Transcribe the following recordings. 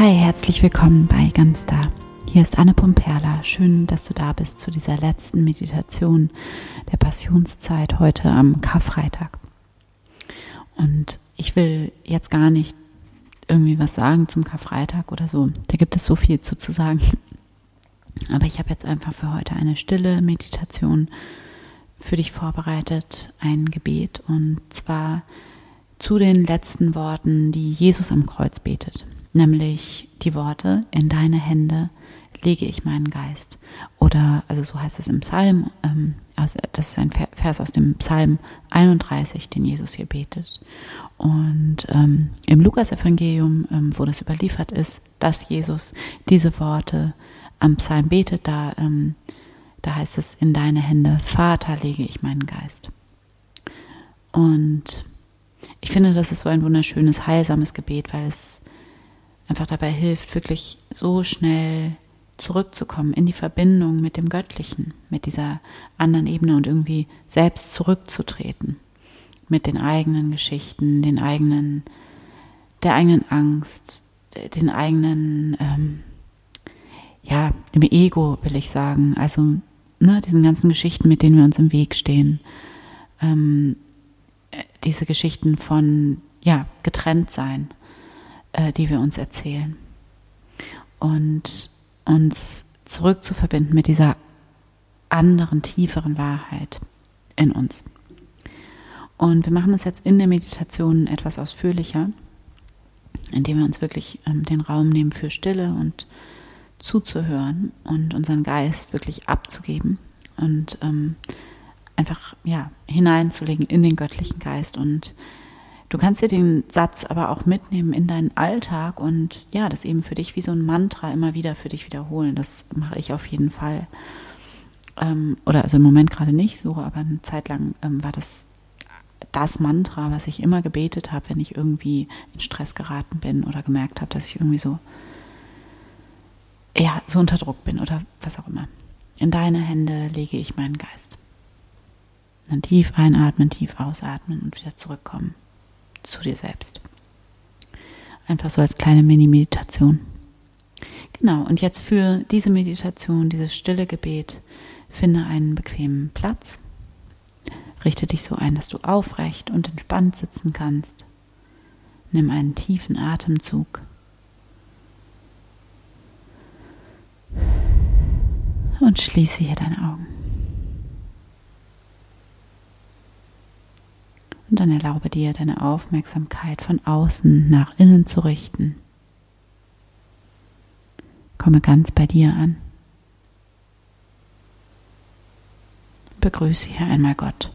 Hi, herzlich willkommen bei Ganz Da. Hier ist Anne Pomperla. Schön, dass du da bist zu dieser letzten Meditation der Passionszeit heute am Karfreitag. Und ich will jetzt gar nicht irgendwie was sagen zum Karfreitag oder so. Da gibt es so viel zu, zu sagen. Aber ich habe jetzt einfach für heute eine stille Meditation für dich vorbereitet, ein Gebet und zwar zu den letzten Worten, die Jesus am Kreuz betet, nämlich die Worte, in deine Hände lege ich meinen Geist. Oder, also so heißt es im Psalm, ähm, also das ist ein Vers aus dem Psalm 31, den Jesus hier betet. Und ähm, im Lukas-Evangelium, ähm, wo das überliefert ist, dass Jesus diese Worte am Psalm betet, da, ähm, da heißt es, in deine Hände, Vater, lege ich meinen Geist. Und ich finde, das ist so ein wunderschönes, heilsames Gebet, weil es einfach dabei hilft, wirklich so schnell zurückzukommen in die Verbindung mit dem Göttlichen, mit dieser anderen Ebene und irgendwie selbst zurückzutreten mit den eigenen Geschichten, den eigenen, der eigenen Angst, den eigenen, ähm, ja, dem Ego will ich sagen, also ne, diesen ganzen Geschichten, mit denen wir uns im Weg stehen, ähm, diese Geschichten von, ja, getrennt sein, äh, die wir uns erzählen. Und uns zurückzuverbinden mit dieser anderen, tieferen Wahrheit in uns. Und wir machen das jetzt in der Meditation etwas ausführlicher, indem wir uns wirklich ähm, den Raum nehmen für Stille und zuzuhören und unseren Geist wirklich abzugeben und ähm, einfach ja hineinzulegen in den göttlichen Geist und du kannst dir den Satz aber auch mitnehmen in deinen Alltag und ja, das eben für dich wie so ein Mantra immer wieder für dich wiederholen. Das mache ich auf jeden Fall. Ähm, oder also im Moment gerade nicht so, aber eine Zeit lang ähm, war das das Mantra, was ich immer gebetet habe, wenn ich irgendwie in Stress geraten bin oder gemerkt habe, dass ich irgendwie so ja, so unter Druck bin oder was auch immer. In deine Hände lege ich meinen Geist. Dann tief einatmen, tief ausatmen und wieder zurückkommen zu dir selbst. Einfach so als kleine Mini-Meditation. Genau, und jetzt für diese Meditation, dieses stille Gebet, finde einen bequemen Platz. Richte dich so ein, dass du aufrecht und entspannt sitzen kannst. Nimm einen tiefen Atemzug. Und schließe hier deine Augen. Dann erlaube dir, deine Aufmerksamkeit von außen nach innen zu richten. Komme ganz bei dir an. Begrüße hier einmal Gott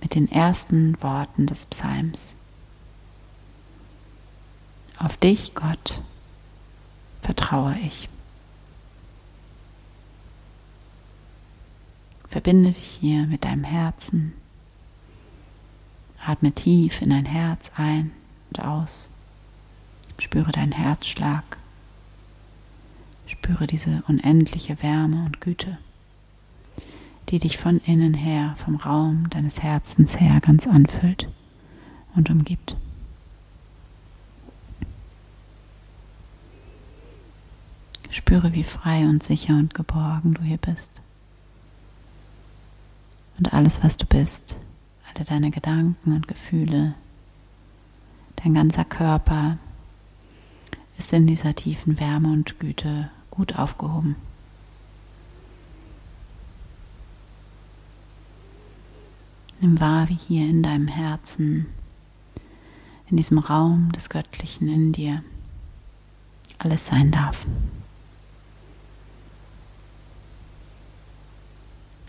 mit den ersten Worten des Psalms. Auf dich, Gott, vertraue ich. Verbinde dich hier mit deinem Herzen Atme tief in dein Herz ein und aus. Spüre deinen Herzschlag. Spüre diese unendliche Wärme und Güte, die dich von innen her, vom Raum deines Herzens her ganz anfüllt und umgibt. Spüre, wie frei und sicher und geborgen du hier bist. Und alles, was du bist, alle deine Gedanken und Gefühle, dein ganzer Körper ist in dieser tiefen Wärme und Güte gut aufgehoben. Nimm wahr, wie hier in deinem Herzen, in diesem Raum des Göttlichen in dir, alles sein darf.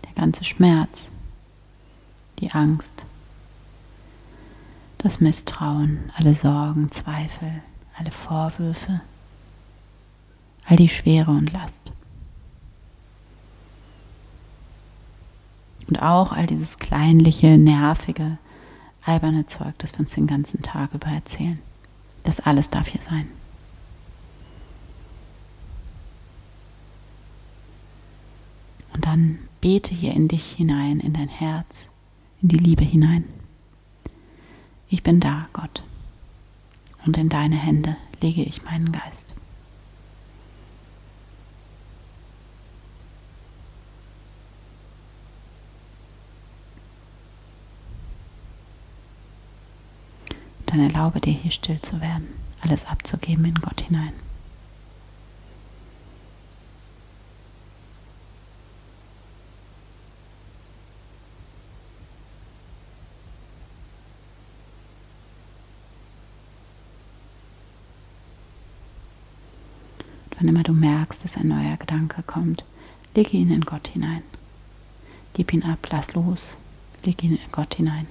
Der ganze Schmerz, die Angst, das Misstrauen, alle Sorgen, Zweifel, alle Vorwürfe, all die Schwere und Last. Und auch all dieses kleinliche, nervige, alberne Zeug, das wir uns den ganzen Tag über erzählen. Das alles darf hier sein. Und dann bete hier in dich hinein, in dein Herz in die Liebe hinein. Ich bin da, Gott, und in deine Hände lege ich meinen Geist. Dann erlaube dir hier still zu werden, alles abzugeben in Gott hinein. Wann immer du merkst, dass ein neuer Gedanke kommt, lege ihn in Gott hinein. Gib ihn ab, lass los, leg ihn in Gott hinein.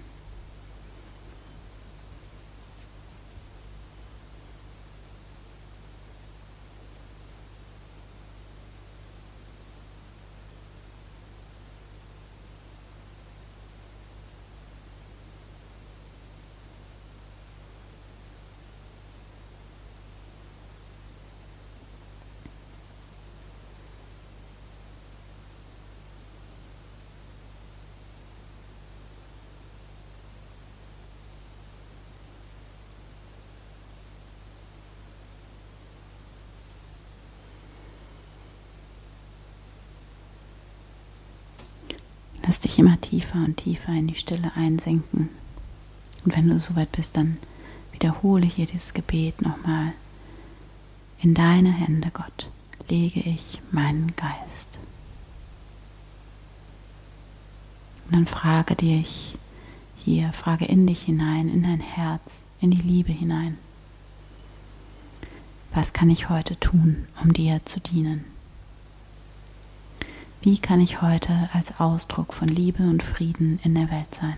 Lass dich immer tiefer und tiefer in die Stille einsenken. Und wenn du soweit bist, dann wiederhole hier dieses Gebet nochmal. In deine Hände, Gott, lege ich meinen Geist. Und dann frage dich hier, frage in dich hinein, in dein Herz, in die Liebe hinein. Was kann ich heute tun, um dir zu dienen? Wie kann ich heute als Ausdruck von Liebe und Frieden in der Welt sein?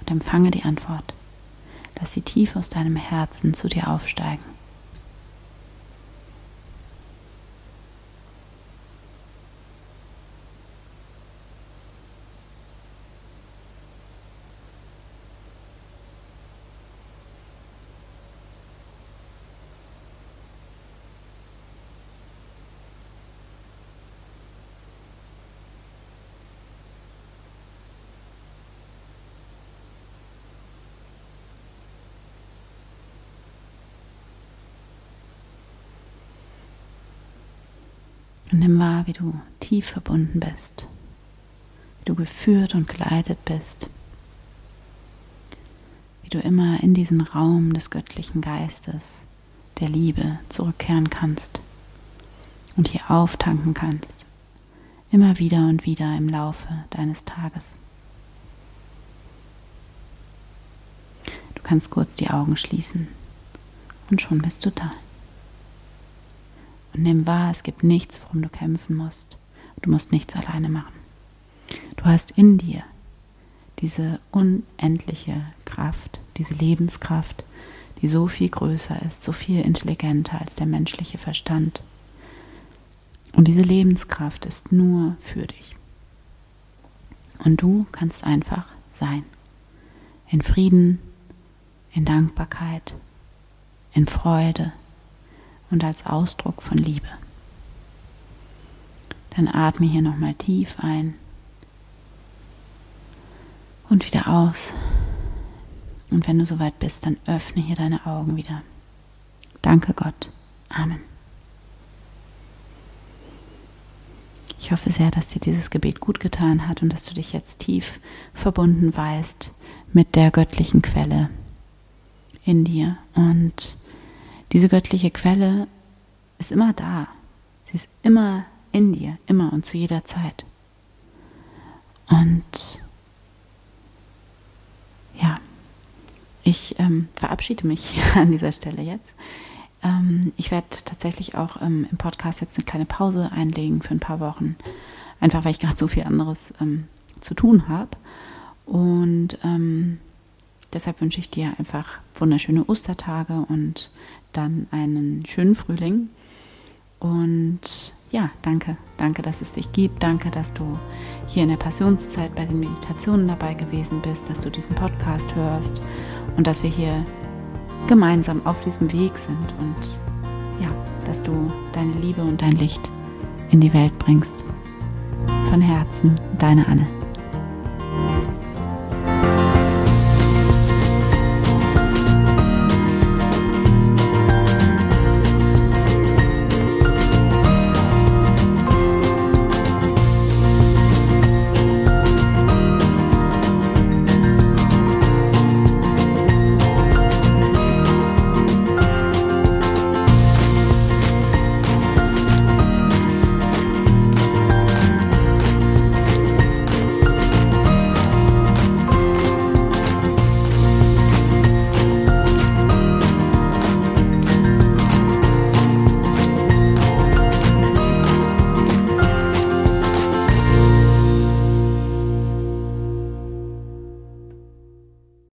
Und empfange die Antwort. Lass sie tief aus deinem Herzen zu dir aufsteigen. Und nimm wahr, wie du tief verbunden bist, wie du geführt und geleitet bist, wie du immer in diesen Raum des göttlichen Geistes, der Liebe zurückkehren kannst und hier auftanken kannst, immer wieder und wieder im Laufe deines Tages. Du kannst kurz die Augen schließen und schon bist du da. Und nimm wahr, es gibt nichts, worum du kämpfen musst. Du musst nichts alleine machen. Du hast in dir diese unendliche Kraft, diese Lebenskraft, die so viel größer ist, so viel intelligenter als der menschliche Verstand. Und diese Lebenskraft ist nur für dich. Und du kannst einfach sein. In Frieden, in Dankbarkeit, in Freude, und als Ausdruck von Liebe. Dann atme hier nochmal tief ein und wieder aus. Und wenn du soweit bist, dann öffne hier deine Augen wieder. Danke Gott. Amen. Ich hoffe sehr, dass dir dieses Gebet gut getan hat und dass du dich jetzt tief verbunden weißt mit der göttlichen Quelle in dir und diese göttliche Quelle ist immer da. Sie ist immer in dir, immer und zu jeder Zeit. Und ja, ich ähm, verabschiede mich an dieser Stelle jetzt. Ähm, ich werde tatsächlich auch ähm, im Podcast jetzt eine kleine Pause einlegen für ein paar Wochen, einfach weil ich gerade so viel anderes ähm, zu tun habe. Und ähm, deshalb wünsche ich dir einfach wunderschöne Ostertage und dann einen schönen Frühling. Und ja, danke, danke, dass es dich gibt. Danke, dass du hier in der Passionszeit bei den Meditationen dabei gewesen bist, dass du diesen Podcast hörst und dass wir hier gemeinsam auf diesem Weg sind und ja, dass du deine Liebe und dein Licht in die Welt bringst. Von Herzen, deine Anne.